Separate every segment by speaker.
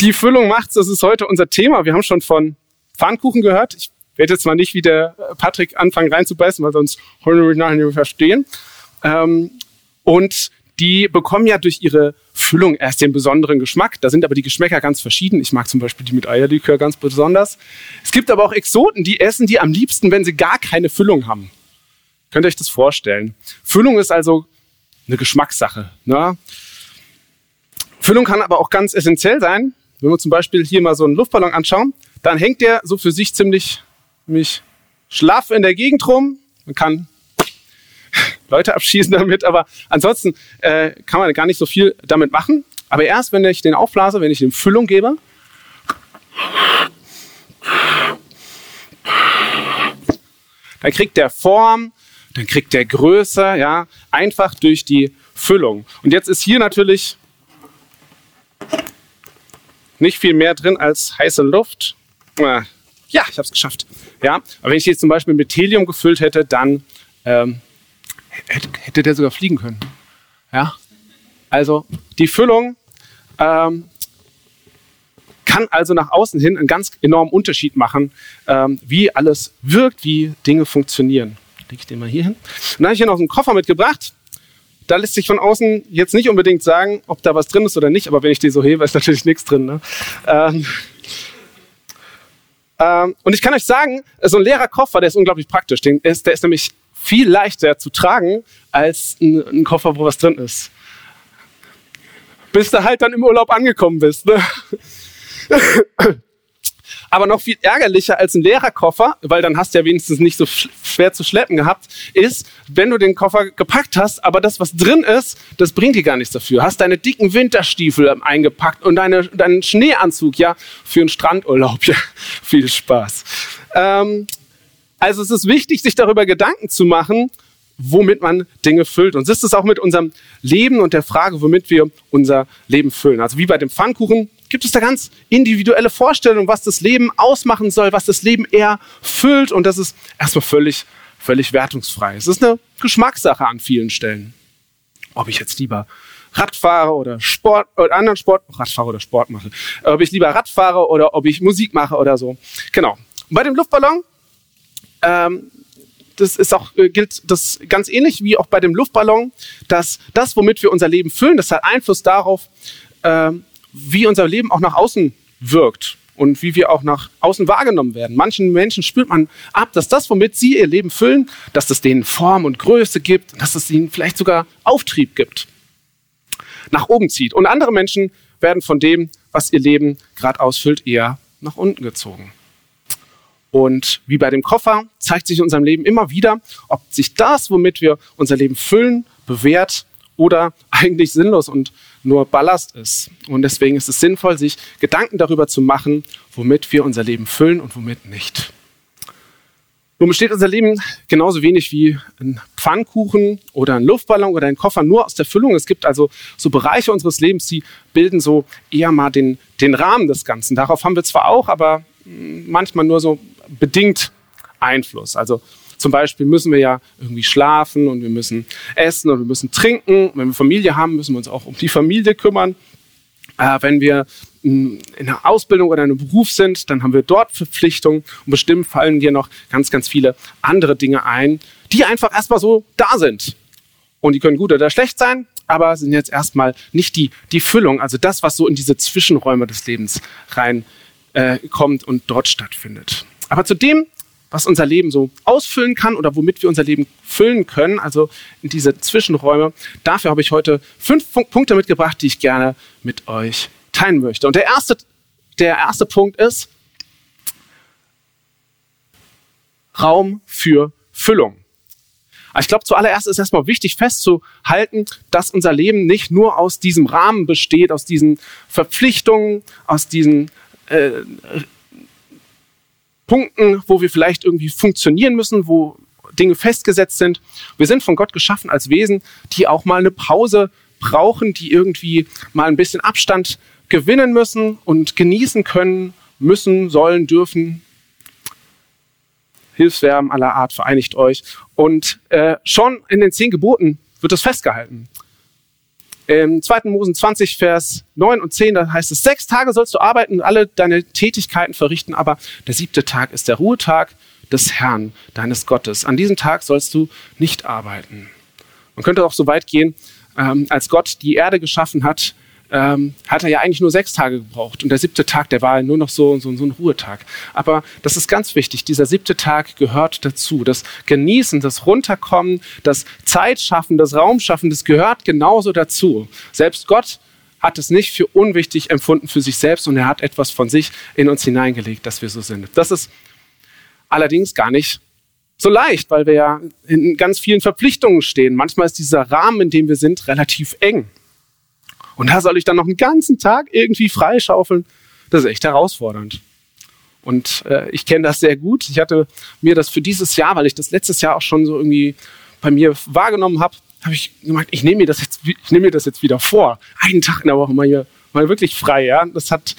Speaker 1: Die Füllung macht's, das ist heute unser Thema. Wir haben schon von Pfannkuchen gehört. Ich werde jetzt mal nicht wie der Patrick anfangen reinzubeißen, weil sonst wollen wir nachher nicht verstehen. Ähm, und die bekommen ja durch ihre Füllung erst den besonderen Geschmack. Da sind aber die Geschmäcker ganz verschieden. Ich mag zum Beispiel die mit Eierlikör ganz besonders. Es gibt aber auch Exoten, die essen die am liebsten, wenn sie gar keine Füllung haben. Könnt ihr euch das vorstellen? Füllung ist also eine Geschmackssache. Ne? Füllung kann aber auch ganz essentiell sein. Wenn wir zum Beispiel hier mal so einen Luftballon anschauen, dann hängt der so für sich ziemlich, ziemlich schlaff in der Gegend rum. Man kann Leute abschießen damit, aber ansonsten äh, kann man gar nicht so viel damit machen. Aber erst, wenn ich den aufblase, wenn ich ihm Füllung gebe, dann kriegt der Form, dann kriegt der Größe, ja, einfach durch die Füllung. Und jetzt ist hier natürlich nicht viel mehr drin als heiße Luft. Äh, ja, ich habe es geschafft. Ja, aber wenn ich jetzt zum Beispiel mit Helium gefüllt hätte, dann ähm, hätte, hätte der sogar fliegen können. Ja, also die Füllung ähm, kann also nach außen hin einen ganz enormen Unterschied machen, ähm, wie alles wirkt, wie Dinge funktionieren. Leg ich den mal hier hin. Und dann habe ich hier noch einen Koffer mitgebracht. Da lässt sich von außen jetzt nicht unbedingt sagen, ob da was drin ist oder nicht, aber wenn ich die so hebe, ist natürlich nichts drin. Ne? Ähm, ähm, und ich kann euch sagen, so ein leerer Koffer, der ist unglaublich praktisch. Der ist, der ist nämlich viel leichter zu tragen als ein, ein, Koffer, wo was drin ist. Bis du halt dann im Urlaub angekommen bist. Ne? Aber noch viel ärgerlicher als ein leerer Koffer, weil dann hast du ja wenigstens nicht so schwer zu schleppen gehabt, ist, wenn du den Koffer gepackt hast, aber das, was drin ist, das bringt dir gar nichts dafür. Hast deine dicken Winterstiefel eingepackt und deine, deinen Schneeanzug, ja, für einen Strandurlaub, ja, viel Spaß. Ähm, also es ist wichtig, sich darüber Gedanken zu machen, womit man Dinge füllt. Und so ist es auch mit unserem Leben und der Frage, womit wir unser Leben füllen. Also wie bei dem Pfannkuchen gibt es da ganz individuelle Vorstellungen, was das Leben ausmachen soll, was das Leben eher füllt. Und das ist erstmal völlig, völlig wertungsfrei. Es ist eine Geschmackssache an vielen Stellen. Ob ich jetzt lieber Rad fahre oder Sport oder anderen Sport, Radfahre oder Sport mache. Ob ich lieber Rad fahre oder ob ich Musik mache oder so. Genau. Und bei dem Luftballon ähm, das ist auch, äh, gilt das ganz ähnlich wie auch bei dem Luftballon, dass das, womit wir unser Leben füllen, das hat Einfluss darauf, äh, wie unser Leben auch nach außen wirkt und wie wir auch nach außen wahrgenommen werden. Manchen Menschen spürt man ab, dass das, womit sie ihr Leben füllen, dass das denen Form und Größe gibt, dass es ihnen vielleicht sogar Auftrieb gibt, nach oben zieht. Und andere Menschen werden von dem, was ihr Leben gerade ausfüllt, eher nach unten gezogen. Und wie bei dem Koffer zeigt sich in unserem Leben immer wieder, ob sich das, womit wir unser Leben füllen, bewährt oder eigentlich sinnlos und nur Ballast ist. Und deswegen ist es sinnvoll, sich Gedanken darüber zu machen, womit wir unser Leben füllen und womit nicht. Nun besteht unser Leben genauso wenig wie ein Pfannkuchen oder ein Luftballon oder ein Koffer nur aus der Füllung. Es gibt also so Bereiche unseres Lebens, die bilden so eher mal den, den Rahmen des Ganzen. Darauf haben wir zwar auch, aber manchmal nur so bedingt Einfluss. Also zum Beispiel müssen wir ja irgendwie schlafen und wir müssen essen und wir müssen trinken. Wenn wir Familie haben, müssen wir uns auch um die Familie kümmern. Äh, wenn wir in einer Ausbildung oder in einem Beruf sind, dann haben wir dort Verpflichtungen und bestimmt fallen dir noch ganz, ganz viele andere Dinge ein, die einfach erstmal so da sind. Und die können gut oder schlecht sein, aber sind jetzt erstmal nicht die, die Füllung, also das, was so in diese Zwischenräume des Lebens reinkommt äh, und dort stattfindet. Aber zu dem, was unser Leben so ausfüllen kann oder womit wir unser Leben füllen können, also in diese Zwischenräume, dafür habe ich heute fünf Punkte mitgebracht, die ich gerne mit euch teilen möchte. Und der erste, der erste Punkt ist Raum für Füllung. Ich glaube, zuallererst ist erstmal wichtig festzuhalten, dass unser Leben nicht nur aus diesem Rahmen besteht, aus diesen Verpflichtungen, aus diesen äh, Punkten, wo wir vielleicht irgendwie funktionieren müssen, wo Dinge festgesetzt sind. Wir sind von Gott geschaffen als Wesen, die auch mal eine Pause brauchen, die irgendwie mal ein bisschen Abstand gewinnen müssen und genießen können, müssen, sollen, dürfen. Hilfswerben aller Art, vereinigt euch. Und äh, schon in den zehn Geboten wird das festgehalten. Im 2. Mosen 20, Vers 9 und 10, da heißt es, sechs Tage sollst du arbeiten und alle deine Tätigkeiten verrichten, aber der siebte Tag ist der Ruhetag des Herrn, deines Gottes. An diesem Tag sollst du nicht arbeiten. Man könnte auch so weit gehen, ähm, als Gott die Erde geschaffen hat, ähm, hat er ja eigentlich nur sechs Tage gebraucht. Und der siebte Tag, der war nur noch so, so, so ein Ruhetag. Aber das ist ganz wichtig. Dieser siebte Tag gehört dazu. Das Genießen, das Runterkommen, das Zeitschaffen, das Raumschaffen, das gehört genauso dazu. Selbst Gott hat es nicht für unwichtig empfunden für sich selbst und er hat etwas von sich in uns hineingelegt, dass wir so sind. Das ist allerdings gar nicht so leicht, weil wir ja in ganz vielen Verpflichtungen stehen. Manchmal ist dieser Rahmen, in dem wir sind, relativ eng. Und da soll ich dann noch einen ganzen Tag irgendwie freischaufeln. Das ist echt herausfordernd. Und äh, ich kenne das sehr gut. Ich hatte mir das für dieses Jahr, weil ich das letztes Jahr auch schon so irgendwie bei mir wahrgenommen habe, habe ich gemeint, ich nehme mir das jetzt, ich nehme mir das jetzt wieder vor. Einen Tag in der Woche mal hier, mal wirklich frei. Ja, das hat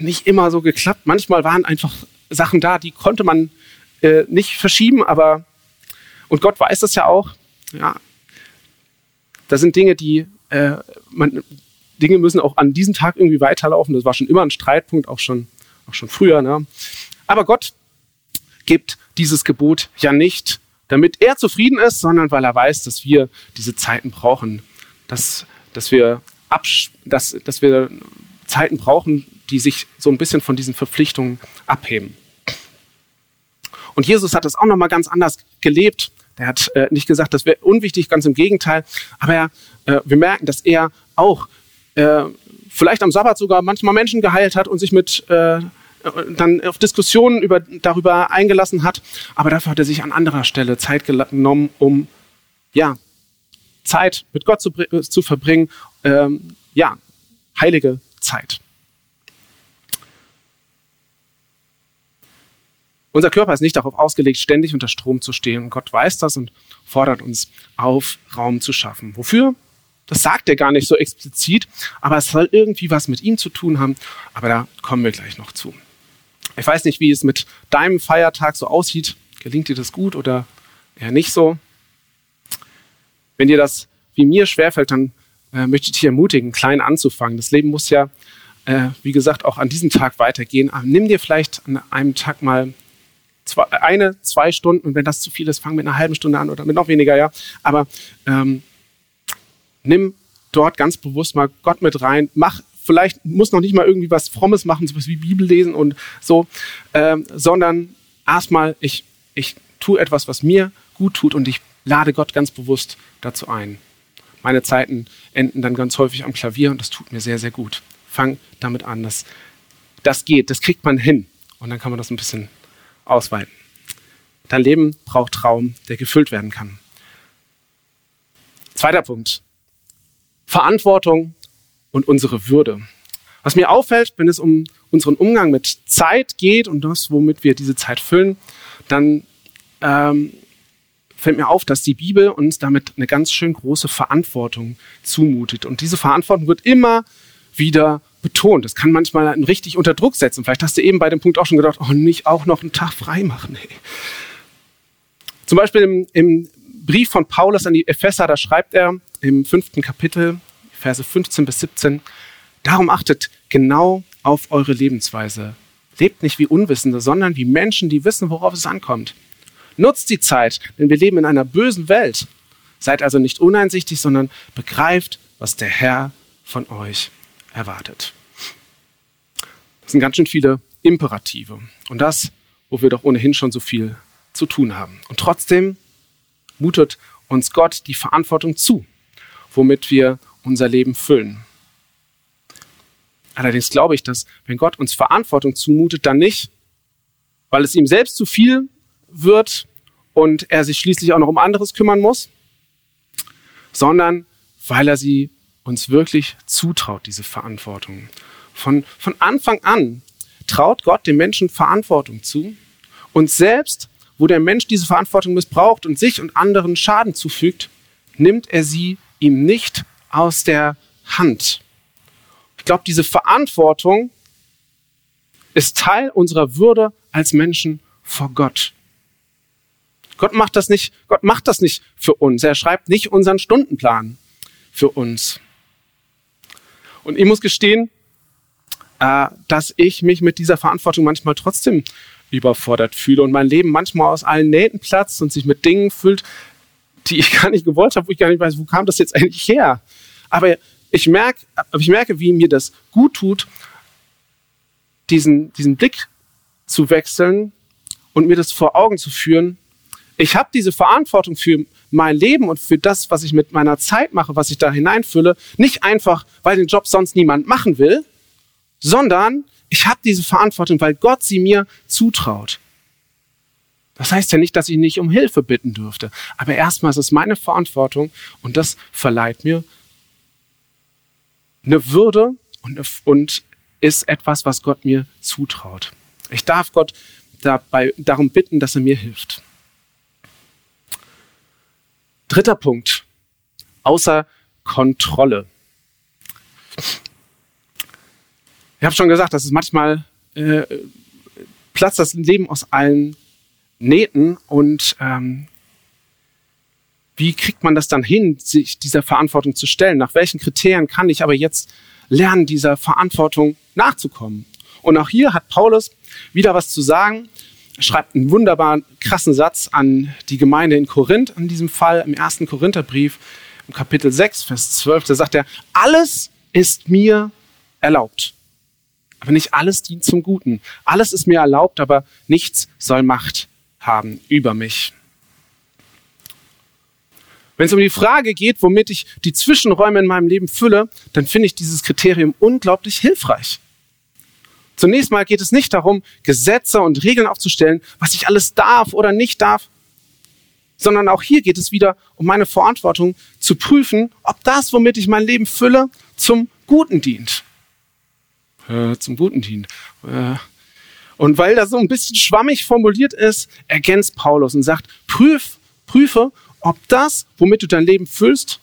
Speaker 1: nicht immer so geklappt. Manchmal waren einfach Sachen da, die konnte man äh, nicht verschieben, aber und Gott weiß das ja auch. Ja, da sind Dinge, die äh, man, Dinge müssen auch an diesem Tag irgendwie weiterlaufen. Das war schon immer ein Streitpunkt, auch schon, auch schon früher. Ne? Aber Gott gibt dieses Gebot ja nicht, damit er zufrieden ist, sondern weil er weiß, dass wir diese Zeiten brauchen, dass, dass, wir, dass, dass wir Zeiten brauchen, die sich so ein bisschen von diesen Verpflichtungen abheben. Und Jesus hat das auch nochmal ganz anders gelebt. Der hat äh, nicht gesagt, das wäre unwichtig, ganz im Gegenteil. Aber er, äh, wir merken, dass er auch äh, vielleicht am Sabbat sogar manchmal Menschen geheilt hat und sich mit äh, dann auf Diskussionen über, darüber eingelassen hat. Aber dafür hat er sich an anderer Stelle Zeit genommen, um ja, Zeit mit Gott zu, zu verbringen. Ähm, ja, heilige Zeit. Unser Körper ist nicht darauf ausgelegt, ständig unter Strom zu stehen. Gott weiß das und fordert uns auf, Raum zu schaffen. Wofür? Das sagt er gar nicht so explizit, aber es soll irgendwie was mit ihm zu tun haben. Aber da kommen wir gleich noch zu. Ich weiß nicht, wie es mit deinem Feiertag so aussieht. Gelingt dir das gut oder eher nicht so? Wenn dir das wie mir schwerfällt, dann äh, möchte ich dich ermutigen, klein anzufangen. Das Leben muss ja, äh, wie gesagt, auch an diesem Tag weitergehen. Aber nimm dir vielleicht an einem Tag mal zwei, eine, zwei Stunden und wenn das zu viel ist, fang mit einer halben Stunde an oder mit noch weniger, ja. Aber ähm, nimm dort ganz bewusst mal Gott mit rein, mach vielleicht muss noch nicht mal irgendwie was Frommes machen, sowas wie Bibel lesen und so, ähm, sondern erstmal, ich, ich tue etwas, was mir gut tut und ich lade Gott ganz bewusst dazu ein. Meine Zeiten enden dann ganz häufig am Klavier und das tut mir sehr, sehr gut. Fang damit an. Das, das geht, das kriegt man hin. Und dann kann man das ein bisschen ausweiten. Dein Leben braucht Raum, der gefüllt werden kann. Zweiter Punkt. Verantwortung und unsere Würde. Was mir auffällt, wenn es um unseren Umgang mit Zeit geht und das, womit wir diese Zeit füllen, dann ähm, fällt mir auf, dass die Bibel uns damit eine ganz schön große Verantwortung zumutet. Und diese Verantwortung wird immer wieder betont. Das kann manchmal einen richtig unter Druck setzen. Vielleicht hast du eben bei dem Punkt auch schon gedacht, oh, nicht auch noch einen Tag frei machen. Hey. Zum Beispiel im, im Brief von Paulus an die Epheser, da schreibt er im fünften Kapitel, Verse 15 bis 17, darum achtet genau auf eure Lebensweise. Lebt nicht wie Unwissende, sondern wie Menschen, die wissen, worauf es ankommt. Nutzt die Zeit, denn wir leben in einer bösen Welt. Seid also nicht uneinsichtig, sondern begreift, was der Herr von euch erwartet. Das sind ganz schön viele Imperative. Und das, wo wir doch ohnehin schon so viel zu tun haben. Und trotzdem mutet uns Gott die Verantwortung zu, womit wir unser Leben füllen. Allerdings glaube ich, dass wenn Gott uns Verantwortung zumutet, dann nicht, weil es ihm selbst zu viel wird und er sich schließlich auch noch um anderes kümmern muss, sondern weil er sie uns wirklich zutraut, diese Verantwortung. Von, von Anfang an traut Gott dem Menschen Verantwortung zu und selbst wo der Mensch diese Verantwortung missbraucht und sich und anderen Schaden zufügt, nimmt er sie ihm nicht aus der Hand. Ich glaube, diese Verantwortung ist Teil unserer Würde als Menschen vor Gott. Gott macht das nicht, Gott macht das nicht für uns. Er schreibt nicht unseren Stundenplan für uns. Und ich muss gestehen, äh, dass ich mich mit dieser Verantwortung manchmal trotzdem überfordert fühle und mein Leben manchmal aus allen Nähten platzt und sich mit Dingen füllt, die ich gar nicht gewollt habe, wo ich gar nicht weiß, wo kam das jetzt eigentlich her. Aber ich merke, ich merke, wie mir das gut tut, diesen, diesen Blick zu wechseln und mir das vor Augen zu führen. Ich habe diese Verantwortung für mein Leben und für das, was ich mit meiner Zeit mache, was ich da hineinfülle, nicht einfach, weil den Job sonst niemand machen will, sondern ich habe diese Verantwortung, weil Gott sie mir zutraut. Das heißt ja nicht, dass ich nicht um Hilfe bitten dürfte. Aber erstmal ist es meine Verantwortung und das verleiht mir eine Würde und, und ist etwas, was Gott mir zutraut. Ich darf Gott dabei, darum bitten, dass er mir hilft. Dritter Punkt. Außer Kontrolle. Ich habe schon gesagt, dass es manchmal äh, platzt das Leben aus allen Nähten und ähm, wie kriegt man das dann hin, sich dieser Verantwortung zu stellen? Nach welchen Kriterien kann ich aber jetzt lernen, dieser Verantwortung nachzukommen? Und auch hier hat Paulus wieder was zu sagen. Er schreibt einen wunderbaren, krassen Satz an die Gemeinde in Korinth, in diesem Fall im ersten Korintherbrief, im Kapitel 6, Vers 12. Da sagt er, alles ist mir erlaubt. Aber nicht alles dient zum Guten. Alles ist mir erlaubt, aber nichts soll Macht haben über mich. Wenn es um die Frage geht, womit ich die Zwischenräume in meinem Leben fülle, dann finde ich dieses Kriterium unglaublich hilfreich. Zunächst mal geht es nicht darum, Gesetze und Regeln aufzustellen, was ich alles darf oder nicht darf, sondern auch hier geht es wieder um meine Verantwortung zu prüfen, ob das, womit ich mein Leben fülle, zum Guten dient. Äh, zum Guten dient. Äh, und weil das so ein bisschen schwammig formuliert ist, ergänzt Paulus und sagt, prüf, prüfe, ob das, womit du dein Leben füllst,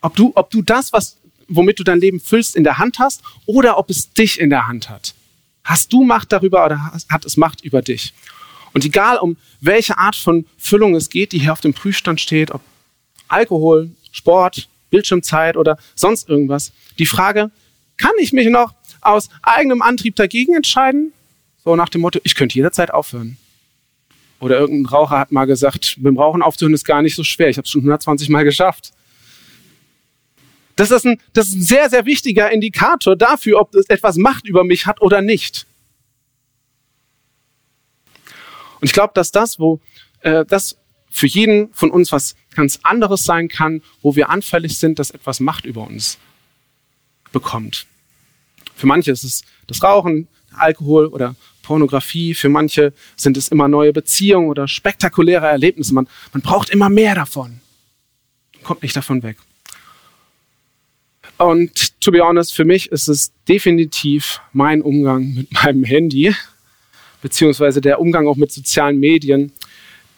Speaker 1: ob du, ob du das, was, womit du dein Leben füllst, in der Hand hast oder ob es dich in der Hand hat. Hast du Macht darüber oder hat es Macht über dich? Und egal um welche Art von Füllung es geht, die hier auf dem Prüfstand steht, ob Alkohol, Sport, Bildschirmzeit oder sonst irgendwas, die Frage, kann ich mich noch aus eigenem Antrieb dagegen entscheiden so nach dem Motto, ich könnte jederzeit aufhören. Oder irgendein Raucher hat mal gesagt, mit dem Rauchen aufzuhören ist gar nicht so schwer. Ich habe es schon 120 Mal geschafft. Das ist, ein, das ist ein sehr, sehr wichtiger Indikator dafür, ob es etwas Macht über mich hat oder nicht. Und ich glaube, dass das, wo äh, das für jeden von uns was ganz anderes sein kann, wo wir anfällig sind, dass etwas Macht über uns bekommt. Für manche ist es das Rauchen, Alkohol oder Pornografie. Für manche sind es immer neue Beziehungen oder spektakuläre Erlebnisse. Man, man braucht immer mehr davon. Kommt nicht davon weg. Und to be honest, für mich ist es definitiv mein Umgang mit meinem Handy, beziehungsweise der Umgang auch mit sozialen Medien,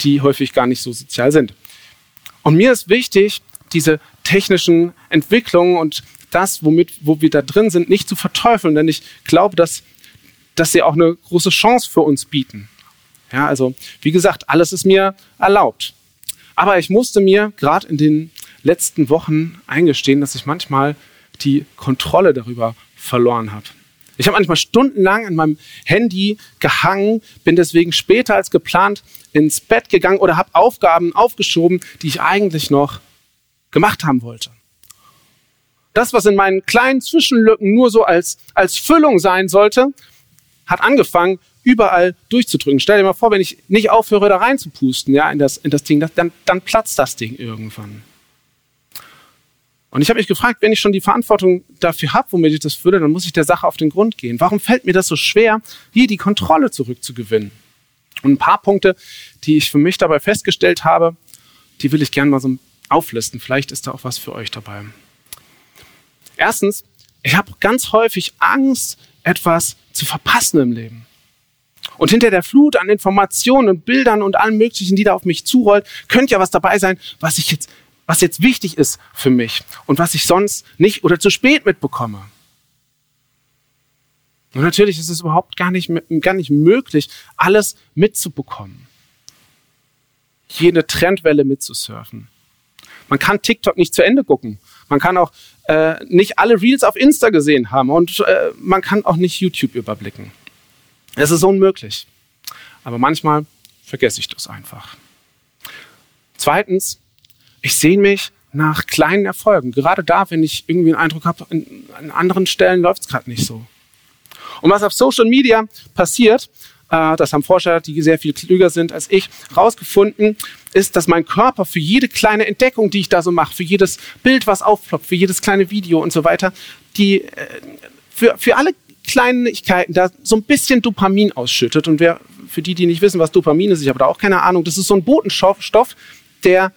Speaker 1: die häufig gar nicht so sozial sind. Und mir ist wichtig, diese technischen Entwicklungen und das, womit, wo wir da drin sind, nicht zu verteufeln, denn ich glaube, dass dass sie auch eine große Chance für uns bieten. Ja, also wie gesagt, alles ist mir erlaubt. Aber ich musste mir gerade in den letzten Wochen eingestehen, dass ich manchmal die Kontrolle darüber verloren habe. Ich habe manchmal stundenlang an meinem Handy gehangen, bin deswegen später als geplant ins Bett gegangen oder habe Aufgaben aufgeschoben, die ich eigentlich noch gemacht haben wollte. Das, was in meinen kleinen Zwischenlücken nur so als, als Füllung sein sollte, hat angefangen, überall durchzudrücken. Stell dir mal vor, wenn ich nicht aufhöre, da reinzupusten, ja, in das, in das Ding, das, dann, dann platzt das Ding irgendwann. Und ich habe mich gefragt, wenn ich schon die Verantwortung dafür habe, womit ich das fülle, dann muss ich der Sache auf den Grund gehen. Warum fällt mir das so schwer, hier die Kontrolle zurückzugewinnen? Und ein paar Punkte, die ich für mich dabei festgestellt habe, die will ich gerne mal so auflisten. Vielleicht ist da auch was für euch dabei. Erstens, ich habe ganz häufig Angst, etwas zu verpassen im Leben. Und hinter der Flut an Informationen und Bildern und allem Möglichen, die da auf mich zurollt, könnte ja was dabei sein, was ich jetzt, was jetzt wichtig ist für mich und was ich sonst nicht oder zu spät mitbekomme. Und natürlich ist es überhaupt gar nicht, gar nicht möglich, alles mitzubekommen. Jede Trendwelle mitzusurfen. Man kann TikTok nicht zu Ende gucken, Man kann auch äh, nicht alle Reels auf Insta gesehen haben und äh, man kann auch nicht YouTube überblicken. Es ist unmöglich. Aber manchmal vergesse ich das einfach. Zweitens, ich sehe mich nach kleinen Erfolgen. Gerade da, wenn ich irgendwie einen Eindruck habe, an, anderen Stellen läuft es gerade nicht so. Und was auf Social Media passiert, äh, das haben Forscher, die sehr viel klüger sind als ich, herausgefunden, ist, dass mein Körper für jede kleine Entdeckung, die ich da so mache, für jedes Bild, was aufploppt, für jedes kleine Video und so weiter, die äh, für, für alle Kleinigkeiten da so ein bisschen Dopamin ausschüttet. Und wer, für die, die nicht wissen, was Dopamin ist, ich habe da auch keine Ahnung, das ist so ein Botenstoff, der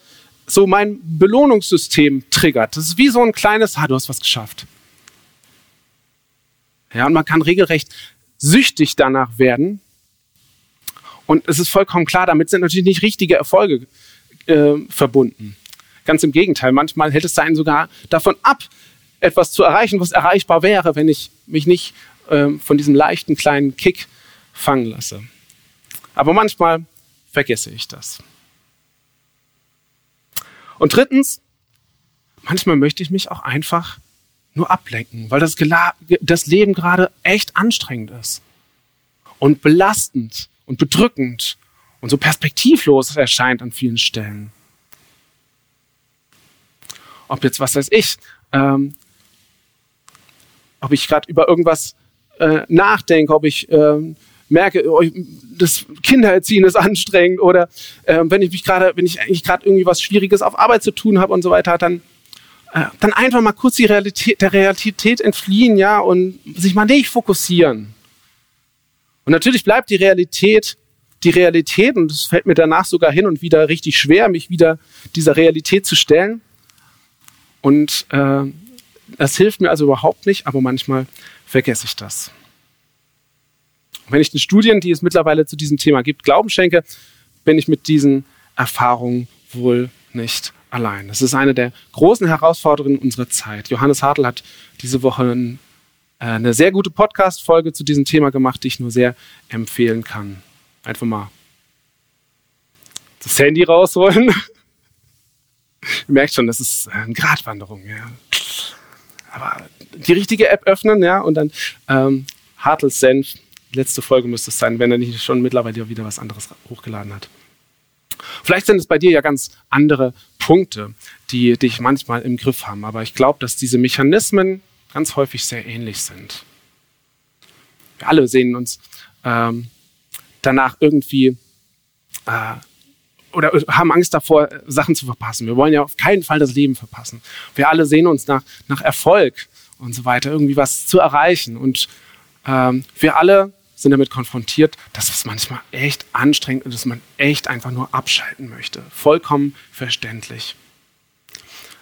Speaker 1: so mein Belohnungssystem triggert. Das ist wie so ein kleines, ah, du hast was geschafft. Ja, und man kann regelrecht süchtig danach werden. Und es ist vollkommen klar, damit sind natürlich nicht richtige Erfolge äh, verbunden. Ganz im Gegenteil, manchmal hält es einen sogar davon ab, etwas zu erreichen, was erreichbar wäre, wenn ich mich nicht äh, von diesem leichten kleinen Kick fangen lasse. Aber manchmal vergesse ich das. Und drittens, manchmal möchte ich mich auch einfach nur ablenken, weil das, das Leben gerade echt anstrengend ist und belastend und bedrückend und so perspektivlos erscheint an vielen Stellen. Ob jetzt, was weiß ich, ähm, ob ich gerade über irgendwas äh, nachdenke, ob ich ähm, merke, oh, das Kindererziehen ist anstrengend oder äh, wenn ich mich gerade, wenn ich eigentlich gerade irgendwie was Schwieriges auf Arbeit zu tun habe und so weiter, dann äh, dann einfach mal kurz die Realität, der Realität entfliehen, ja, und sich mal nicht fokussieren. Und natürlich bleibt die Realität die Realität und es fällt mir danach sogar hin und wieder richtig schwer, mich wieder dieser Realität zu stellen. Und äh, das hilft mir also überhaupt nicht, aber manchmal vergesse ich das. Wenn ich den Studien, die es mittlerweile zu diesem Thema gibt, Glauben schenke, bin ich mit diesen Erfahrungen wohl nicht allein. Das ist eine der großen Herausforderungen unserer Zeit. Johannes Hartl hat diese Woche ein, äh, eine sehr gute Podcast-Folge zu diesem Thema gemacht, die ich nur sehr empfehlen kann. Einfach mal das Handy rausholen. Ihr merkt schon, das ist eine Gratwanderung. Ja. Aber die richtige App öffnen, ja, und dann ähm, Hartels Senf letzte Folge müsste es sein, wenn er nicht schon mittlerweile wieder was anderes hochgeladen hat. Vielleicht sind es bei dir ja ganz andere Punkte, die dich manchmal im Griff haben, aber ich glaube, dass diese Mechanismen ganz häufig sehr ähnlich sind. Wir alle sehen uns ähm, danach irgendwie äh, oder haben Angst davor, Sachen zu verpassen. Wir wollen ja auf keinen Fall das Leben verpassen. Wir alle sehen uns nach, nach Erfolg und so weiter, irgendwie was zu erreichen. Und ähm, wir alle sind damit konfrontiert, dass es manchmal echt anstrengend ist, dass man echt einfach nur abschalten möchte. Vollkommen verständlich.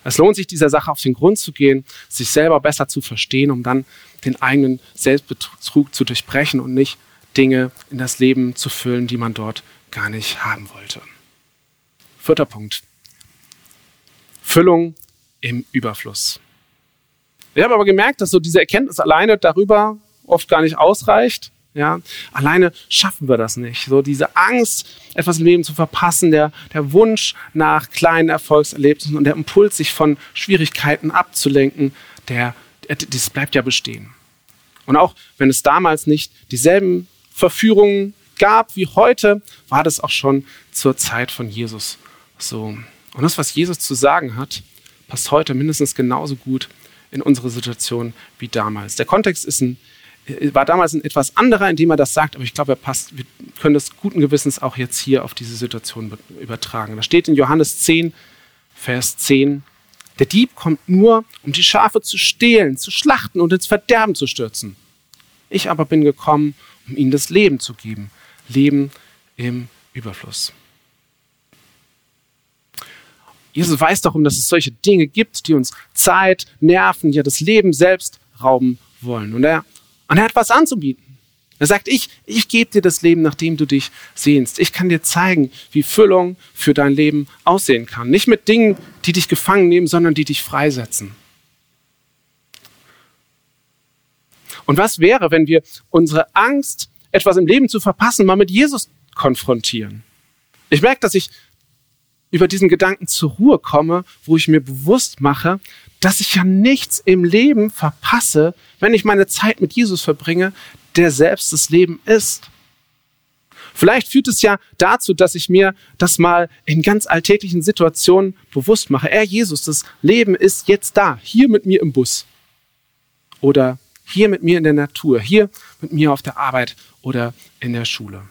Speaker 1: Es lohnt sich, dieser Sache auf den Grund zu gehen, sich selber besser zu verstehen, um dann den eigenen Selbstbetrug zu durchbrechen und nicht Dinge in das Leben zu füllen, die man dort gar nicht haben wollte. Vierter Punkt. Füllung im Überfluss. Ich habe aber gemerkt, dass so diese Erkenntnis alleine darüber oft gar nicht ausreicht, ja, alleine schaffen wir das nicht. So diese Angst, etwas im Leben zu verpassen, der, der Wunsch nach kleinen Erfolgserlebnissen und der Impuls, sich von Schwierigkeiten abzulenken, der, das bleibt ja bestehen. Und auch wenn es damals nicht dieselben Verführungen gab wie heute, war das auch schon zur Zeit von Jesus so. Und das, was Jesus zu sagen hat, passt heute mindestens genauso gut in unsere Situation wie damals. Der Kontext ist ein war damals ein etwas anderer, indem er das sagt, aber ich glaube, er passt, wir können das guten Gewissens auch jetzt hier auf diese Situation übertragen. Da steht in Johannes 10, Vers 10, der Dieb kommt nur, um die Schafe zu stehlen, zu schlachten und ins Verderben zu stürzen. Ich aber bin gekommen, um ihnen das Leben zu geben. Leben im Überfluss. Jesus weiß darum, dass es solche Dinge gibt, die uns Zeit, Nerven, ja das Leben selbst rauben wollen. Und er und er hat was anzubieten. Er sagt, ich, ich gebe dir das Leben, nach dem du dich sehnst. Ich kann dir zeigen, wie Füllung für dein Leben aussehen kann. Nicht mit Dingen, die dich gefangen nehmen, sondern die dich freisetzen. Und was wäre, wenn wir unsere Angst, etwas im Leben zu verpassen, mal mit Jesus konfrontieren? Ich merke, dass ich über diesen Gedanken zur Ruhe komme, wo ich mir bewusst mache, dass ich ja nichts im Leben verpasse, wenn ich meine Zeit mit Jesus verbringe, der selbst das Leben ist. Vielleicht führt es ja dazu, dass ich mir das mal in ganz alltäglichen Situationen bewusst mache. Er Jesus, das Leben ist jetzt da, hier mit mir im Bus oder hier mit mir in der Natur, hier mit mir auf der Arbeit oder in der Schule.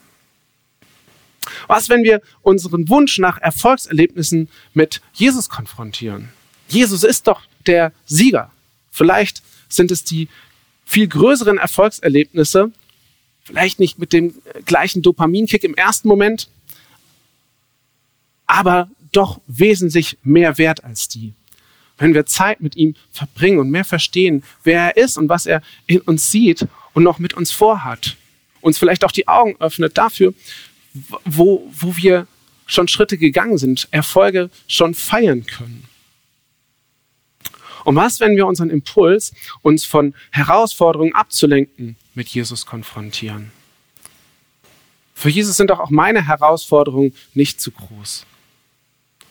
Speaker 1: Was, wenn wir unseren Wunsch nach Erfolgserlebnissen mit Jesus konfrontieren? Jesus ist doch der Sieger. Vielleicht sind es die viel größeren Erfolgserlebnisse, vielleicht nicht mit dem gleichen Dopaminkick im ersten Moment, aber doch wesentlich mehr wert als die. Wenn wir Zeit mit ihm verbringen und mehr verstehen, wer er ist und was er in uns sieht und noch mit uns vorhat, uns vielleicht auch die Augen öffnet dafür, wo, wo wir schon Schritte gegangen sind, Erfolge schon feiern können. Und was, wenn wir unseren Impuls, uns von Herausforderungen abzulenken, mit Jesus konfrontieren? Für Jesus sind doch auch meine Herausforderungen nicht zu groß.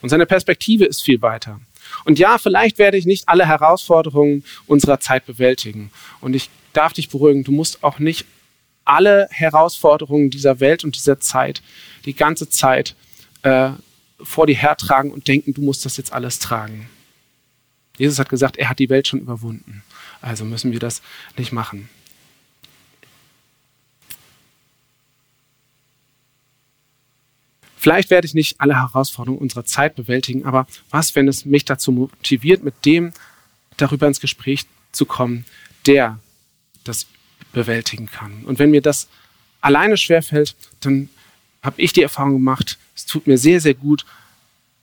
Speaker 1: Und seine Perspektive ist viel weiter. Und ja, vielleicht werde ich nicht alle Herausforderungen unserer Zeit bewältigen. Und ich darf dich beruhigen, du musst auch nicht alle Herausforderungen dieser Welt und dieser Zeit die ganze Zeit äh, vor dir hertragen und denken, du musst das jetzt alles tragen. Jesus hat gesagt, er hat die Welt schon überwunden. Also müssen wir das nicht machen. Vielleicht werde ich nicht alle Herausforderungen unserer Zeit bewältigen, aber was, wenn es mich dazu motiviert, mit dem darüber ins Gespräch zu kommen, der das bewältigen kann. Und wenn mir das alleine schwerfällt, dann habe ich die Erfahrung gemacht, es tut mir sehr, sehr gut,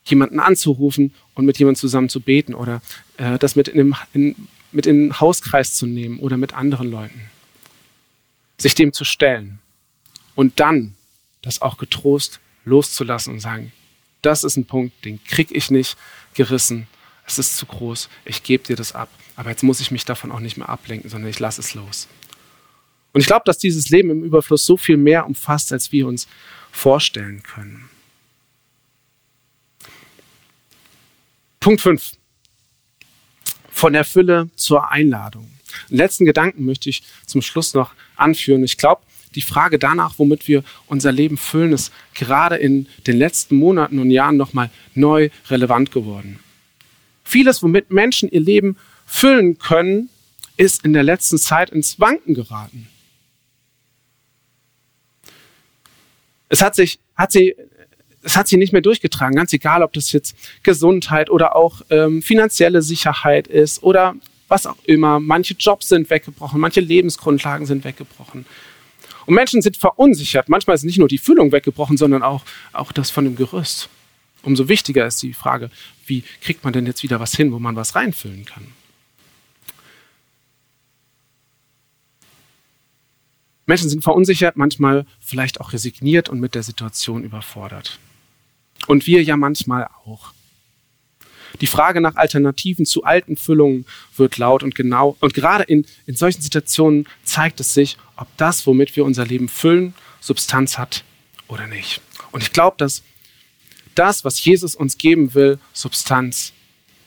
Speaker 1: jemanden anzurufen und mit jemandem zusammen zu beten oder äh, das mit in, den, in, mit in den Hauskreis zu nehmen oder mit anderen Leuten. Sich dem zu stellen und dann das auch getrost loszulassen und sagen, das ist ein Punkt, den krieg ich nicht gerissen, es ist zu groß, ich gebe dir das ab, aber jetzt muss ich mich davon auch nicht mehr ablenken, sondern ich lasse es los. Und ich glaube, dass dieses Leben im Überfluss so viel mehr umfasst, als wir uns vorstellen können. Punkt 5. Von der Fülle zur Einladung. Den letzten Gedanken möchte ich zum Schluss noch anführen. Ich glaube, die Frage danach, womit wir unser Leben füllen, ist gerade in den letzten Monaten und Jahren nochmal neu relevant geworden. Vieles, womit Menschen ihr Leben füllen können, ist in der letzten Zeit ins Wanken geraten. Es hat sich, hat sie, es hat sie nicht mehr durchgetragen, ganz egal, ob das jetzt Gesundheit oder auch ähm, finanzielle Sicherheit ist oder was auch immer. Manche Jobs sind weggebrochen, manche Lebensgrundlagen sind weggebrochen. Und Menschen sind verunsichert. Manchmal ist nicht nur die Füllung weggebrochen, sondern auch, auch das von dem Gerüst. Umso wichtiger ist die Frage, wie kriegt man denn jetzt wieder was hin, wo man was reinfüllen kann? Menschen sind verunsichert, manchmal vielleicht auch resigniert und mit der Situation überfordert. Und wir ja manchmal auch. Die Frage nach Alternativen zu alten Füllungen wird laut und genau. Und gerade in, in solchen Situationen zeigt es sich, ob das, womit wir unser Leben füllen, Substanz hat oder nicht. Und ich glaube, dass das, was Jesus uns geben will, Substanz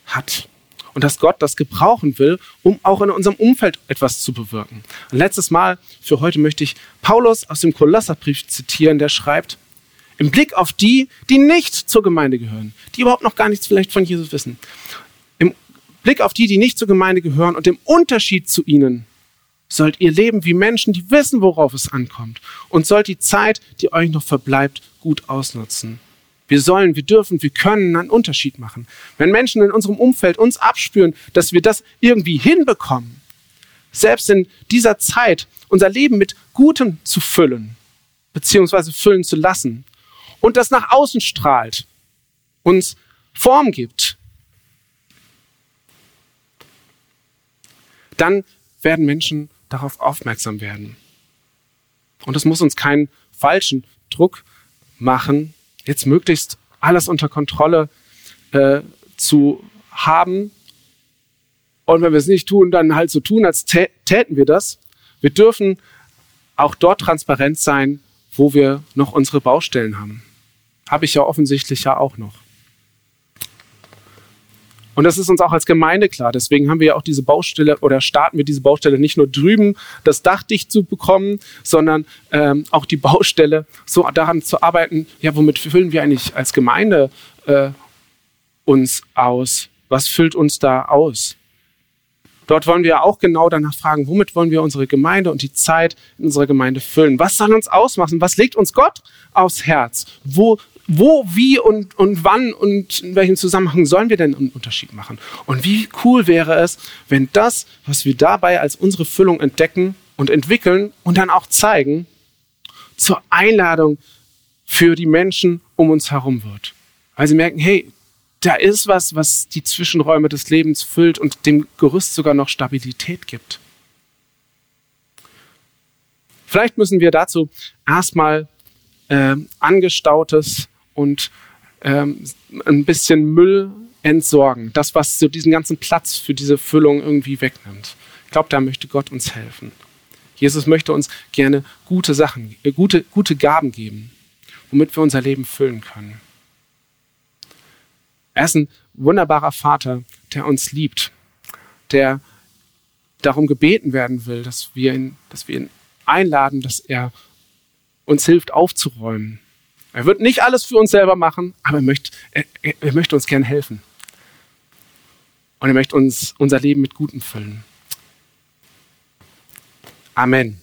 Speaker 1: hat. Und dass Gott das gebrauchen will, um auch in unserem Umfeld etwas zu bewirken. Und letztes Mal für heute möchte ich Paulus aus dem Kolosserbrief zitieren, der schreibt, im Blick auf die, die nicht zur Gemeinde gehören, die überhaupt noch gar nichts vielleicht von Jesus wissen. Im Blick auf die, die nicht zur Gemeinde gehören und im Unterschied zu ihnen sollt ihr leben wie Menschen, die wissen, worauf es ankommt und sollt die Zeit, die euch noch verbleibt, gut ausnutzen. Wir sollen, wir dürfen, wir können einen Unterschied machen. Wenn Menschen in unserem Umfeld uns abspüren, dass wir das irgendwie hinbekommen, selbst in dieser Zeit unser Leben mit Gutem zu füllen, beziehungsweise füllen zu lassen, und das nach außen strahlt, uns Form gibt, dann werden Menschen darauf aufmerksam werden. Und es muss uns keinen falschen Druck machen, jetzt möglichst alles unter Kontrolle äh, zu haben. Und wenn wir es nicht tun, dann halt so tun, als täten wir das. Wir dürfen auch dort transparent sein, wo wir noch unsere Baustellen haben habe ich ja offensichtlich ja auch noch. Und das ist uns auch als Gemeinde klar. Deswegen haben wir ja auch diese Baustelle oder starten wir diese Baustelle nicht nur drüben, das Dach dicht zu bekommen, sondern ähm, auch die Baustelle, so daran zu arbeiten, ja, womit füllen wir eigentlich als Gemeinde äh, uns aus? Was füllt uns da aus? Dort wollen wir auch genau danach fragen, womit wollen wir unsere Gemeinde und die Zeit in unserer Gemeinde füllen? Was soll uns ausmachen? Was legt uns Gott aufs Herz? Wo wo, wie und, und wann und in welchem Zusammenhang sollen wir denn einen Unterschied machen? Und wie cool wäre es, wenn das, was wir dabei als unsere Füllung entdecken und entwickeln und dann auch zeigen, zur Einladung für die Menschen um uns herum wird. Weil sie merken, hey, da ist was, was die Zwischenräume des Lebens füllt und dem Gerüst sogar noch Stabilität gibt. Vielleicht müssen wir dazu erstmal äh, angestautes und ähm, ein bisschen Müll entsorgen. Das, was so diesen ganzen Platz für diese Füllung irgendwie wegnimmt. Ich glaube, da möchte Gott uns helfen. Jesus möchte uns gerne gute Sachen, äh, gute, gute Gaben geben, womit wir unser Leben füllen können. Er ist ein wunderbarer Vater, der uns liebt, der darum gebeten werden will, dass wir ihn, dass wir ihn einladen, dass er uns hilft aufzuräumen, er wird nicht alles für uns selber machen, aber er möchte, er, er möchte uns gern helfen. Und er möchte uns unser Leben mit Gutem füllen. Amen.